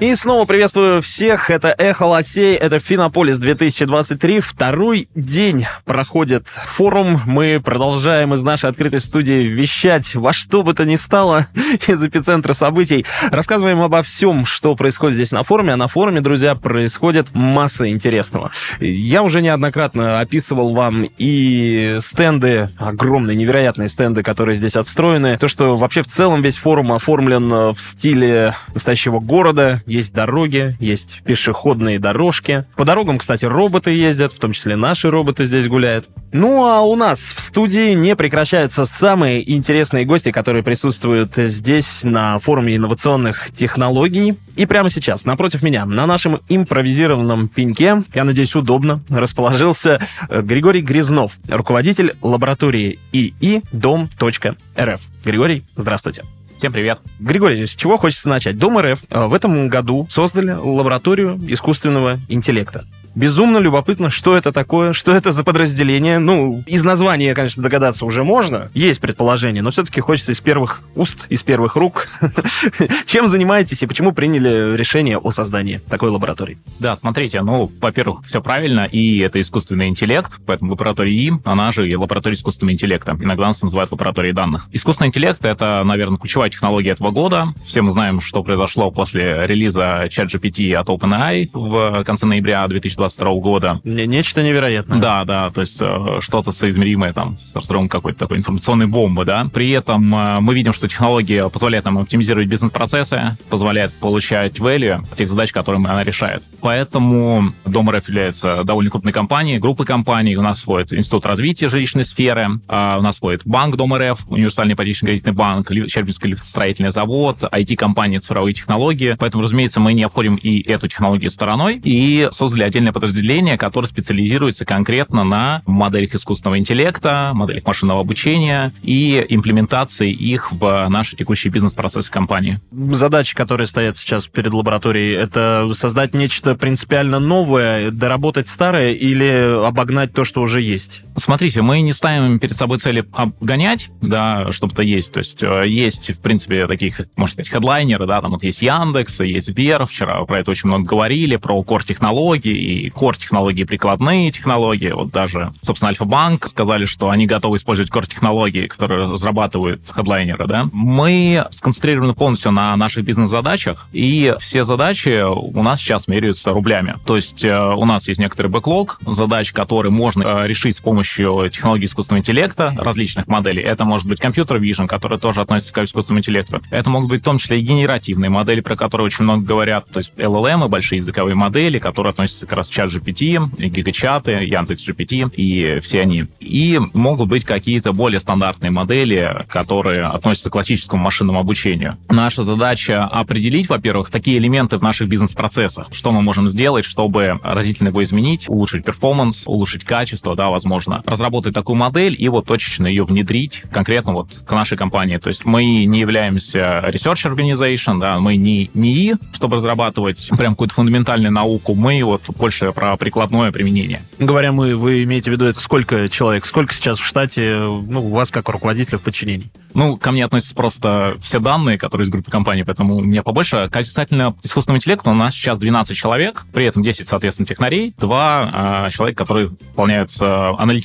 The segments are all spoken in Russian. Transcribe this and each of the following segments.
И снова приветствую всех. Это Эхо Лосей, это Финополис 2023. Второй день проходит форум. Мы продолжаем из нашей открытой студии вещать во что бы то ни стало из эпицентра событий. Рассказываем обо всем, что происходит здесь на форуме. А на форуме, друзья, происходит масса интересного. Я уже неоднократно описывал вам и стенды, огромные, невероятные стенды, которые здесь отстроены. То, что вообще в целом весь форум оформлен в стиле настоящего города, есть дороги, есть пешеходные дорожки. По дорогам, кстати, роботы ездят, в том числе наши роботы здесь гуляют. Ну а у нас в студии не прекращаются самые интересные гости, которые присутствуют здесь на форуме инновационных технологий. И прямо сейчас, напротив меня, на нашем импровизированном пеньке, я надеюсь, удобно, расположился э, Григорий Грязнов, руководитель лаборатории ИИ Дом.рф. Григорий, здравствуйте. Всем привет. Григорий, с чего хочется начать? Дом РФ э, в этом году создали лабораторию искусственного интеллекта. Безумно любопытно, что это такое, что это за подразделение. Ну, из названия, конечно, догадаться уже можно. Есть предположение, но все-таки хочется из первых уст, из первых рук. Чем занимаетесь и почему приняли решение о создании такой лаборатории? Да, смотрите, ну, во-первых, все правильно, и это искусственный интеллект, поэтому лаборатория И, она же и лаборатория искусственного интеллекта. Иногда нас называют лабораторией данных. Искусственный интеллект — это, наверное, ключевая технология этого года. Все мы знаем, что произошло после релиза ChatGPT от OpenAI в конце ноября 2020 2022 года. Нечто невероятное. Да, да, то есть э, что-то соизмеримое там с разрывом какой-то такой информационной бомбы, да. При этом э, мы видим, что технология позволяет нам оптимизировать бизнес-процессы, позволяет получать value тех задач, которые она решает. Поэтому Дом РФ является довольно крупной компанией, группой компаний. У нас входит Институт развития жилищной сферы, а у нас входит Банк Дом РФ, Универсальный ипотечный-кредитный банк, Щербинский лифтостроительный завод, IT-компания цифровые технологии. Поэтому, разумеется, мы не обходим и эту технологию стороной и создали отдельное подразделение, которое специализируется конкретно на моделях искусственного интеллекта, моделях машинного обучения и имплементации их в наши текущие бизнес-процессы компании. Задачи, которые стоят сейчас перед лабораторией, это создать нечто принципиально новое, доработать старое или обогнать то, что уже есть? Смотрите, мы не ставим перед собой цели обгонять, да, чтобы-то есть. То есть э, есть, в принципе, таких, можно сказать, хедлайнеры, да, там вот есть Яндекс, есть Сбер, вчера про это очень много говорили, про кор-технологии и core-технологии, прикладные технологии. Вот даже, собственно, Альфа-банк сказали, что они готовы использовать core-технологии, которые разрабатывают хедлайнеры, да. Мы сконцентрированы полностью на наших бизнес-задачах, и все задачи у нас сейчас меряются рублями. То есть э, у нас есть некоторый бэклог задач, которые можно э, решить с помощью технологий искусственного интеллекта, различных моделей. Это может быть компьютер vision, который тоже относится к искусственному интеллекту. Это могут быть в том числе и генеративные модели, про которые очень много говорят, то есть LLM, большие языковые модели, которые относятся как раз чат GPT, гигачаты, Яндекс GPT и все они. И могут быть какие-то более стандартные модели, которые относятся к классическому машинному обучению. Наша задача определить, во-первых, такие элементы в наших бизнес-процессах, что мы можем сделать, чтобы разительно его изменить, улучшить перформанс, улучшить качество, да, возможно, разработать такую модель и вот точечно ее внедрить конкретно вот к нашей компании. То есть мы не являемся research organization, да, мы не НИИ, чтобы разрабатывать прям какую-то фундаментальную науку, мы вот больше про прикладное применение. Говоря мы, вы имеете в виду это сколько человек? Сколько сейчас в штате ну, у вас как руководителя в подчинении? Ну, ко мне относятся просто все данные, которые из группы компаний, поэтому у меня побольше. Касательно искусственного интеллекта у нас сейчас 12 человек, при этом 10, соответственно, технарей, 2 э, человека, которые выполняют э,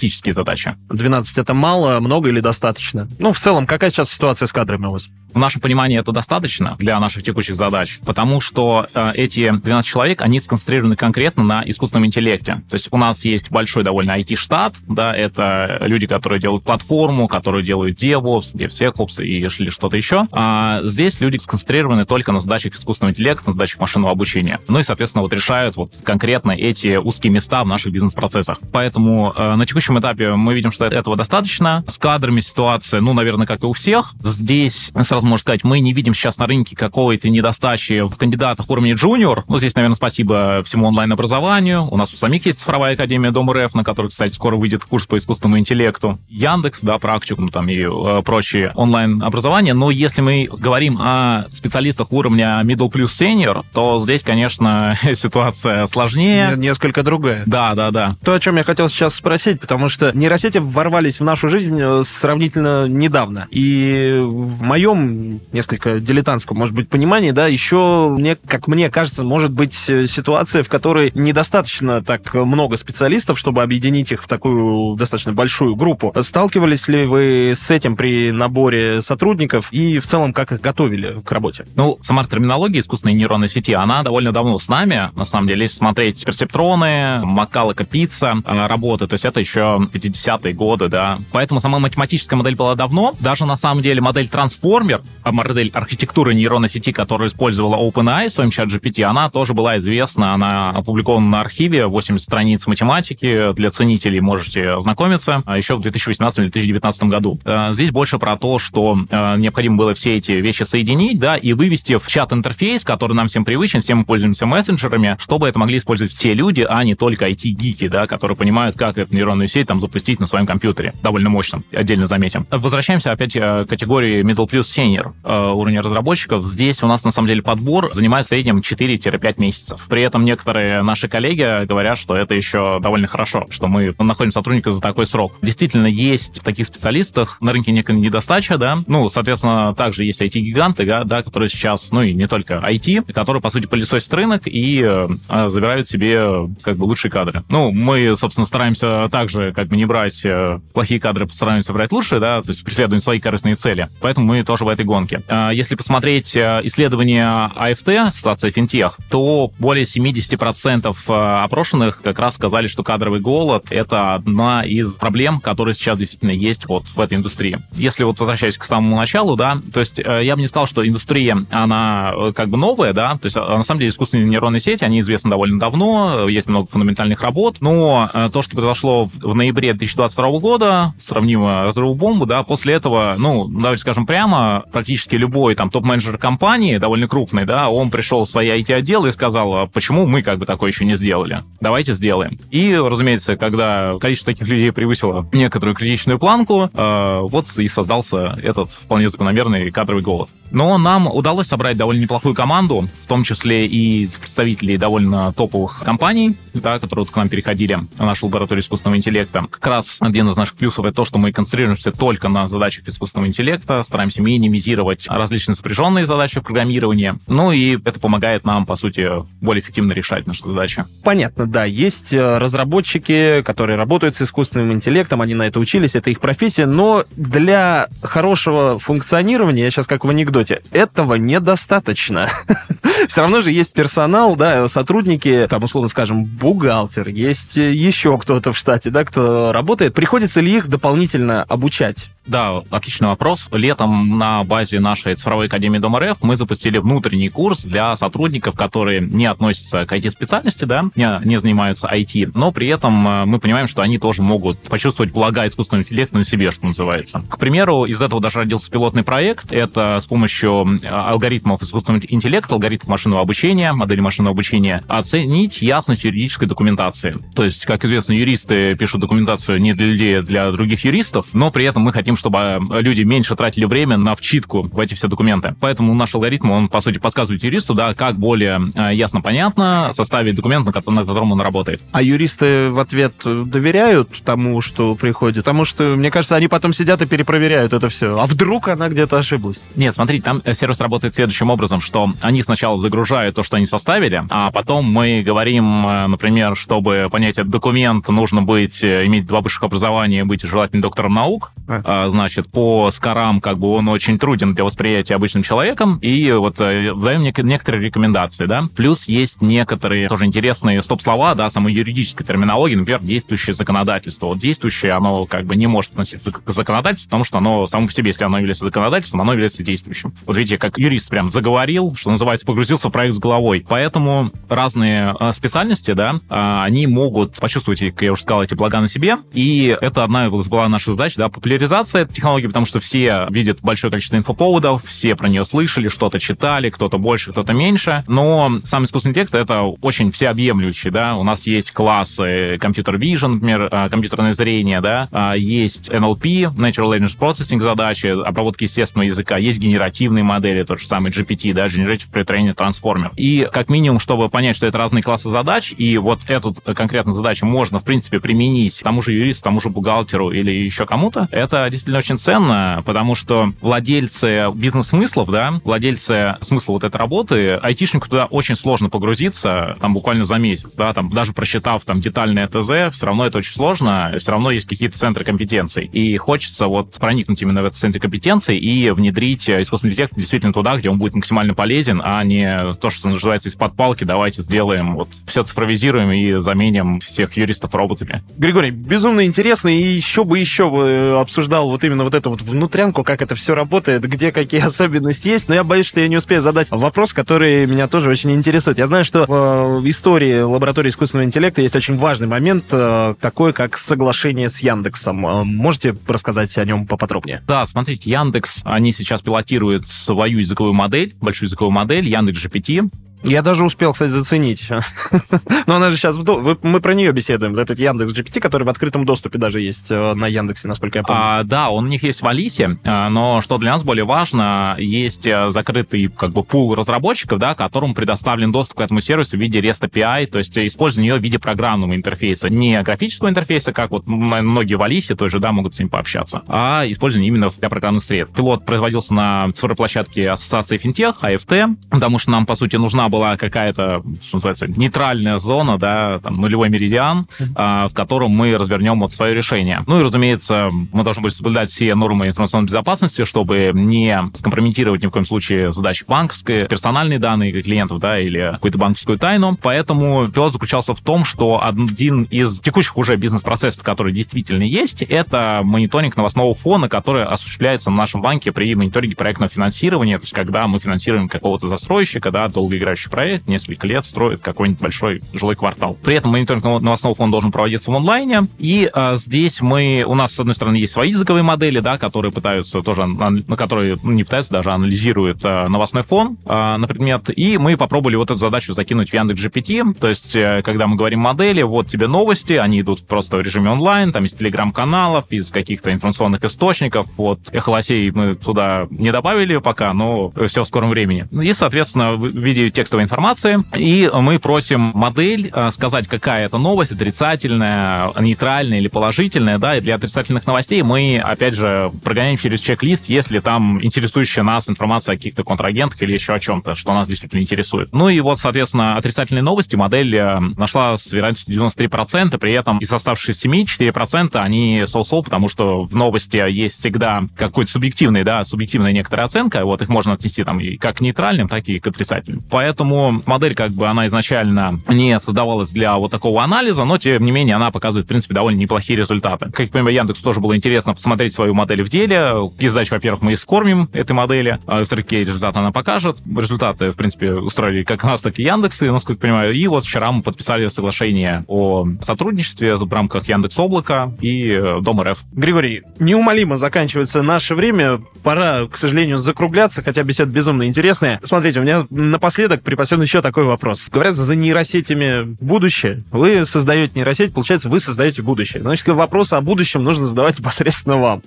аналитические задачи. 12 это мало, много или достаточно? Ну, в целом, какая сейчас ситуация с кадрами у вас? В нашем понимании это достаточно для наших текущих задач, потому что э, эти 12 человек, они сконцентрированы конкретно на искусственном интеллекте. То есть у нас есть большой довольно IT-штат, да, это люди, которые делают платформу, которые делают DevOps, DevSecOps и что-то еще. А здесь люди сконцентрированы только на задачах искусственного интеллекта, на задачах машинного обучения. Ну и, соответственно, вот решают вот конкретно эти узкие места в наших бизнес-процессах. Поэтому э, на текущем этапе мы видим, что этого достаточно. С кадрами ситуация, ну, наверное, как и у всех. Здесь сразу сразу можно сказать, мы не видим сейчас на рынке какой-то недостачи в кандидатах уровня джуниор. Ну, здесь, наверное, спасибо всему онлайн-образованию. У нас у самих есть цифровая академия Дом РФ, на которой, кстати, скоро выйдет курс по искусственному интеллекту. Яндекс, да, практикум там и э, прочие онлайн-образования. Но если мы говорим о специалистах уровня middle plus senior, то здесь, конечно, ситуация сложнее. Несколько другая. Да, да, да. То, о чем я хотел сейчас спросить, потому что нейросети ворвались в нашу жизнь э, сравнительно недавно. И в моем несколько дилетантском, может быть, понимании, да, еще, мне, как мне кажется, может быть э, ситуация, в которой недостаточно так много специалистов, чтобы объединить их в такую достаточно большую группу. Сталкивались ли вы с этим при наборе сотрудников и в целом как их готовили к работе? Ну, сама терминология искусственной нейронной сети, она довольно давно с нами. На самом деле, если смотреть персептроны, Макалака Пицца, э, работы, то есть это еще 50-е годы, да. Поэтому сама математическая модель была давно. Даже на самом деле модель трансформер, модель архитектуры нейронной сети, которую использовала OpenAI в своем чат GPT, она тоже была известна, она опубликована на архиве, 80 страниц математики, для ценителей можете ознакомиться, а еще в 2018-2019 году. Э, здесь больше про то, что э, необходимо было все эти вещи соединить, да, и вывести в чат-интерфейс, который нам всем привычен, все мы пользуемся мессенджерами, чтобы это могли использовать все люди, а не только IT-гики, да, которые понимают, как эту нейронную сеть там запустить на своем компьютере. Довольно мощном, отдельно заметим. Возвращаемся опять э, к категории middle plus senior уровня разработчиков. Здесь у нас на самом деле подбор занимает в среднем 4-5 месяцев. При этом некоторые наши коллеги говорят, что это еще довольно хорошо, что мы находим сотрудника за такой срок. Действительно, есть в таких специалистах на рынке некая недостача, да. Ну, соответственно, также есть IT-гиганты, да, да, которые сейчас, ну и не только IT, которые, по сути, пылесосят рынок и э, забирают себе как бы лучшие кадры. Ну, мы, собственно, стараемся также как бы не брать э, плохие кадры, постараемся брать лучшие, да, то есть преследуем свои корыстные цели. Поэтому мы тоже в этой гонке. Э, если посмотреть э, исследования АФТ, Ассоциация Финтех, то более 70% э, опрошенных как раз сказали, что кадровый голод — это одна из проблем, которые сейчас действительно есть вот в этой индустрии. Если вот возвращаясь к самому началу, да, то есть я бы не сказал, что индустрия, она как бы новая, да, то есть на самом деле искусственные нейронные сети, они известны довольно давно, есть много фундаментальных работ, но то, что произошло в ноябре 2022 года, сравнимо разрыву бомбу, да, после этого, ну, давайте скажем прямо, практически любой там топ-менеджер компании, довольно крупный, да, он пришел в свой IT-отдел и сказал, «А почему мы как бы такое еще не сделали? Давайте сделаем. И, разумеется, когда количество таких людей превысило некоторую критичную планку, э, вот и создался этот вполне закономерный кадровый голод. Но нам удалось собрать довольно неплохую команду, в том числе и представителей довольно топовых компаний, да, которые вот к нам переходили в нашу лабораторию искусственного интеллекта. Как раз один из наших плюсов это то, что мы концентрируемся только на задачах искусственного интеллекта, стараемся минимизировать различные сопряженные задачи в программировании. Ну и это помогает нам, по сути, более эффективно решать наши задачи. Понятно, да. Есть э, разработчики, которые работают с искусственным интеллектом, они на это учились, это их профессия, но для хорошего функционирования, я сейчас как в анекдоте, этого недостаточно. Все равно же есть персонал, да, сотрудники, там, условно скажем, бухгалтер, есть еще кто-то в штате, да, кто работает. Приходится ли их дополнительно обучать? Да, отличный вопрос. Летом на базе нашей цифровой академии Дом РФ мы запустили внутренний курс для сотрудников, которые не относятся к IT-специальности, да, не, не занимаются IT, но при этом э, мы понимаем, что они тоже могут почувствовать блага искусственного интеллекта на себе, что называется. К примеру, из этого даже родился пилотный проект. Это с помощью э, алгоритмов искусственного интеллекта, алгоритмов машинного обучения, модели машинного обучения, оценить ясность юридической документации. То есть, как известно, юристы пишут документацию не для людей, а для других юристов, но при этом мы хотим хотим, чтобы э, люди меньше тратили время на вчитку в эти все документы. Поэтому наш алгоритм, он, по сути, подсказывает юристу, да, как более э, ясно, понятно составить документ, на котором он работает. А юристы в ответ доверяют тому, что приходит? Потому что, мне кажется, они потом сидят и перепроверяют это все. А вдруг она где-то ошиблась? Нет, смотрите, там э, сервис работает следующим образом, что они сначала загружают то, что они составили, а потом мы говорим, например, чтобы понять этот документ, нужно быть, иметь два высших образования, быть желательно доктором наук, а значит, по скорам как бы он очень труден для восприятия обычным человеком, и вот э, даем некоторые рекомендации, да. Плюс есть некоторые тоже интересные стоп-слова, да, самой юридической терминологии, например, действующее законодательство. Вот действующее, оно как бы не может относиться к законодательству, потому что оно само по себе, если оно является законодательством, оно является действующим. Вот видите, как юрист прям заговорил, что называется, погрузился в проект с головой. Поэтому разные э, специальности, да, а, они могут почувствовать, как я уже сказал, эти блага на себе, и это одна из была наших задач, да, популяризация этой технологии, потому что все видят большое количество инфоповодов, все про нее слышали, что-то читали, кто-то больше, кто-то меньше. Но сам искусственный интеллект — это очень всеобъемлющий, да. У нас есть классы компьютер vision, например, а, компьютерное зрение, да. А, есть NLP, Natural Language Processing задачи, обработки естественного языка. Есть генеративные модели, тот же самый GPT, да, Generative Pre-Training Transformer. И как минимум, чтобы понять, что это разные классы задач, и вот эту конкретную задачу можно, в принципе, применить тому же юристу, тому же бухгалтеру или еще кому-то, это действительно очень ценно, потому что владельцы бизнес-смыслов, да, владельцы смысла вот этой работы, айтишнику туда очень сложно погрузиться, там буквально за месяц, да, там даже просчитав там детальное ТЗ, все равно это очень сложно, все равно есть какие-то центры компетенций. И хочется вот проникнуть именно в этот центр компетенций и внедрить искусственный интеллект действительно туда, где он будет максимально полезен, а не то, что называется из-под палки, давайте сделаем, вот все цифровизируем и заменим всех юристов роботами. Григорий, безумно интересно, и еще бы еще бы обсуждал вот именно вот эту вот внутрянку, как это все работает, где какие особенности есть, но я боюсь, что я не успею задать вопрос, который меня тоже очень интересует. Я знаю, что в истории лаборатории искусственного интеллекта есть очень важный момент, э, такой как соглашение с Яндексом. Э, можете рассказать о нем поподробнее? Да, смотрите, Яндекс, они сейчас пилотируют свою языковую модель, большую языковую модель, Яндекс GPT. Я даже успел, кстати, заценить. Но она же сейчас... Мы про нее беседуем. Этот Яндекс GPT, который в открытом доступе даже есть э, на Яндексе, насколько я помню. А, да, он у них есть в Алисе, э, но что для нас более важно, есть э, закрытый как бы пул разработчиков, да, которым предоставлен доступ к этому сервису в виде REST API, то есть использование ее в виде программного интерфейса, не графического интерфейса, как вот многие в Алисе тоже, да, могут с ним пообщаться, а использование именно для программных средств. Пилот производился на цифровой площадке Ассоциации Финтех, АФТ, потому что нам, по сути, нужна была какая-то, что называется, нейтральная зона, да, там, нулевой меридиан, а, в котором мы развернем вот свое решение. Ну и, разумеется, мы должны будем соблюдать все нормы информационной безопасности, чтобы не скомпрометировать ни в коем случае задачи банковской, персональные данные клиентов, да, или какую-то банковскую тайну. Поэтому пилот заключался в том, что один из текущих уже бизнес-процессов, которые действительно есть, это мониторинг новостного фона, который осуществляется на нашем банке при мониторинге проектного финансирования, то есть когда мы финансируем какого-то застройщика, да, долгоиграющий большой проект, несколько лет строит какой-нибудь большой жилой квартал. При этом мониторинг новостного фона должен проводиться в онлайне. И а, здесь мы, у нас, с одной стороны, есть свои языковые модели, да, которые пытаются тоже, на которые ну, не пытаются, даже анализируют а, новостной фон а, на предмет. И мы попробовали вот эту задачу закинуть в Яндекс GPT. То есть, а, когда мы говорим модели, вот тебе новости, они идут просто в режиме онлайн, там из телеграм-каналов, из каких-то информационных источников. Вот эхолосей мы туда не добавили пока, но все в скором времени. И, соответственно, в виде текстовой информации, и мы просим модель э, сказать, какая это новость, отрицательная, нейтральная или положительная, да, и для отрицательных новостей мы, опять же, прогоняем через чек-лист, если там интересующая нас информация о каких-то контрагентах или еще о чем-то, что нас действительно интересует. Ну и вот, соответственно, отрицательные новости модель э, нашла с вероятностью 93%, при этом из оставшихся 7, 4% они соу-соу, потому что в новости есть всегда какой-то субъективный, да, субъективная некоторая оценка, вот их можно отнести там и как к нейтральным, так и к отрицательным. Поэтому Поэтому модель как бы она изначально не создавалась для вот такого анализа, но тем не менее она показывает, в принципе, довольно неплохие результаты. Как я понимаю, Яндекс тоже было интересно посмотреть свою модель в деле. И задача, во-первых, мы искормим этой модели, а во-вторых, результаты она покажет. Результаты, в принципе, устроили как нас, так и Яндексы, насколько я понимаю. И вот вчера мы подписали соглашение о сотрудничестве в рамках Яндекс Облака и э, Дом РФ. Григорий, неумолимо заканчивается наше время. Пора, к сожалению, закругляться, хотя беседа безумно интересная. Смотрите, у меня напоследок припасен еще такой вопрос. Говорят, за нейросетями будущее. Вы создаете нейросеть, получается, вы создаете будущее. Значит, вопрос о будущем нужно задавать непосредственно вам.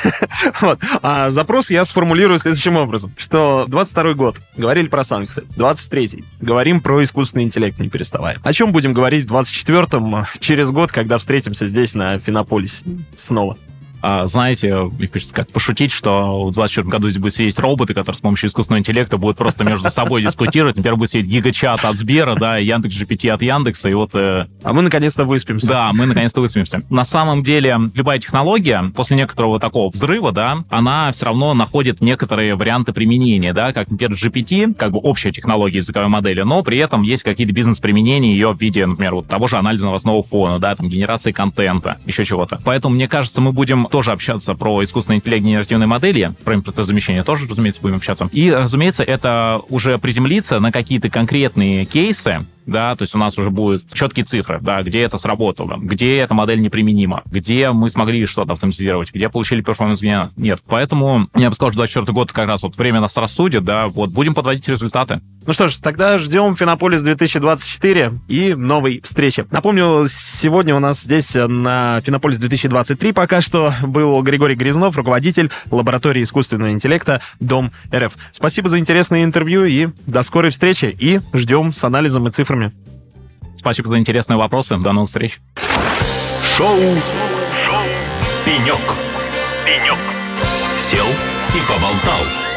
вот. А запрос я сформулирую следующим образом, что 22 год, говорили про санкции, 23-й, говорим про искусственный интеллект, не переставая. О чем будем говорить в 24-м, через год, когда встретимся здесь на Финополисе снова? А, знаете, как пошутить, что в 2024 году здесь будут сидеть роботы, которые с помощью искусственного интеллекта будут просто между собой дискутировать. Например, будет сидеть гигачат от Сбера, да, и Яндекс GPT от Яндекса, и вот... Э... А мы наконец-то выспимся. Да, мы наконец-то выспимся. На самом деле, любая технология, после некоторого такого взрыва, да, она все равно находит некоторые варианты применения, да, как, например, GPT, как бы общая технология языковой модели, но при этом есть какие-то бизнес-применения ее в виде, например, вот того же анализа новостного фона, да, там, генерации контента, еще чего-то. Поэтому, мне кажется, мы будем тоже общаться про искусственный интеллект генеративной модели, про импортозамещение тоже, разумеется, будем общаться. И, разумеется, это уже приземлиться на какие-то конкретные кейсы, да, то есть у нас уже будут четкие цифры, да, где это сработало, где эта модель неприменима, где мы смогли что-то автоматизировать, где получили перформанс, где нет. Поэтому я бы сказал, что 24 год как раз вот время нас рассудит, да, вот будем подводить результаты. Ну что ж, тогда ждем Финополис 2024 и новой встречи. Напомню, сегодня у нас здесь на Финополис 2023 пока что был Григорий Грязнов, руководитель лаборатории искусственного интеллекта Дом РФ. Спасибо за интересное интервью и до скорой встречи. И ждем с анализом и цифрами. Спасибо за интересные вопросы. До новых встреч. Шоу, Шоу. «Пенек». «Пенек». Сел и поболтал.